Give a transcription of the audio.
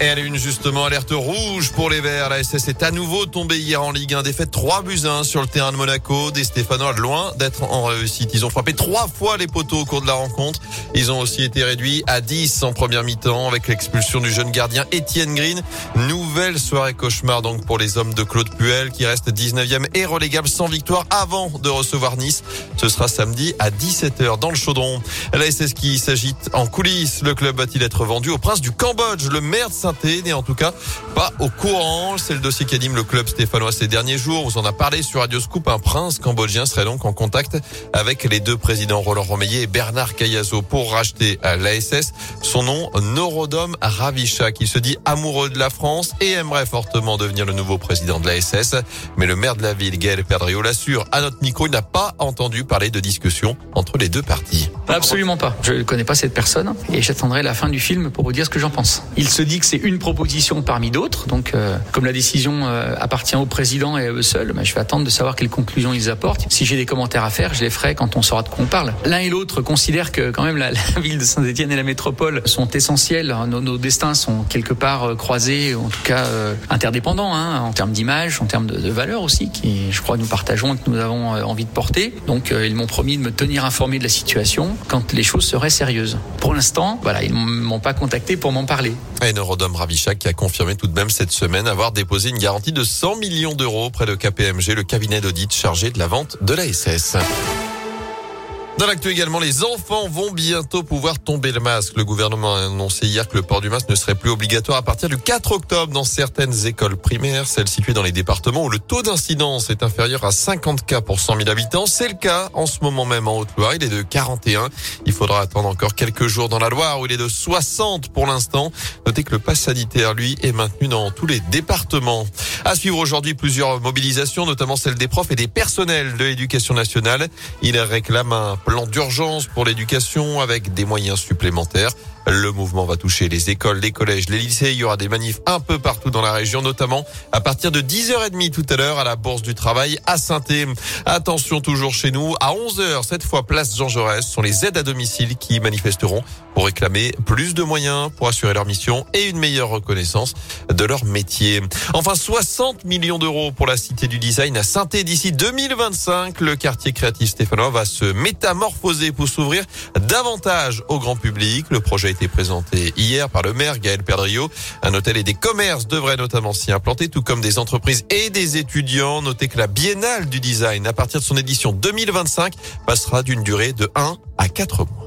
Et elle est une justement alerte rouge pour les Verts. La SS est à nouveau tombée hier en Ligue 1. Défaite 3 buts 1 sur le terrain de Monaco. Des Stéphanois loin d'être en réussite. Ils ont frappé trois fois les poteaux au cours de la rencontre. Ils ont aussi été réduits à 10 en première mi-temps avec l'expulsion du jeune gardien Étienne Green. Nouvelle soirée cauchemar donc pour les hommes de Claude Puel qui reste 19e et relégable sans victoire avant de recevoir Nice. Ce sera samedi à 17h dans le chaudron. La SS qui s'agite en coulisses. Le club va-t-il être vendu au prince du Cambodge, le maire de saint n'est en tout cas pas au courant. C'est le dossier qu'anime le club stéphanois ces derniers jours. Vous en a parlé sur Radio Scoop. Un prince cambodgien serait donc en contact avec les deux présidents Roland Romeillet et Bernard Cayazo pour racheter l'ASS. Son nom, Norodom Ravisha, qui se dit amoureux de la France et aimerait fortement devenir le nouveau président de l'ASS. Mais le maire de la ville, Gaël Perdrio, l'assure à notre micro, il n'a pas entendu parler de discussion entre les deux parties. Absolument pas. Je ne connais pas cette personne et j'attendrai la fin du film pour vous dire ce que j'en pense. Il se dit que c'est une proposition parmi d'autres. Donc, euh, comme la décision euh, appartient au président et à eux seuls, bah, je vais attendre de savoir quelles conclusions ils apportent. Si j'ai des commentaires à faire, je les ferai quand on saura de quoi on parle. L'un et l'autre considèrent que quand même la, ville de Saint-Étienne et la métropole sont essentielles. Nos, nos, destins sont quelque part euh, croisés, en tout cas interdépendants, hein, en termes d'image, en termes de, de valeurs aussi, qui je crois nous partageons et que nous avons envie de porter. Donc, ils m'ont promis de me tenir informé de la situation quand les choses seraient sérieuses. Pour l'instant, voilà, ils m'ont pas contacté pour m'en parler. Et Neurodome Ravichak qui a confirmé tout de même cette semaine avoir déposé une garantie de 100 millions d'euros auprès de KPMG, le cabinet d'audit chargé de la vente de la SS. Dans l'actu également, les enfants vont bientôt pouvoir tomber le masque. Le gouvernement a annoncé hier que le port du masque ne serait plus obligatoire à partir du 4 octobre dans certaines écoles primaires, celles situées dans les départements où le taux d'incidence est inférieur à 50 cas pour 100 000 habitants. C'est le cas en ce moment même en Haute-Loire. Il est de 41. Il faudra attendre encore quelques jours dans la Loire où il est de 60 pour l'instant. Notez que le pass sanitaire, lui, est maintenu dans tous les départements. À suivre aujourd'hui plusieurs mobilisations, notamment celle des profs et des personnels de l'éducation nationale. Il réclame un plan d'urgence pour l'éducation avec des moyens supplémentaires. Le mouvement va toucher les écoles, les collèges, les lycées. Il y aura des manifs un peu partout dans la région, notamment à partir de 10h30 tout à l'heure à la Bourse du Travail à saint Attention toujours chez nous, à 11h, cette fois place Jean Jaurès, sont les aides à domicile qui manifesteront pour réclamer plus de moyens pour assurer leur mission et une meilleure reconnaissance de leur métier. Enfin, 60 millions d'euros pour la Cité du Design à saint d'ici 2025. Le quartier créatif stéphanois va se métamorphoser pour s'ouvrir davantage au grand public. Le projet été présenté hier par le maire Gaël Perdrio. Un hôtel et des commerces devraient notamment s'y implanter, tout comme des entreprises et des étudiants. Notez que la Biennale du Design, à partir de son édition 2025, passera d'une durée de 1 à 4 mois.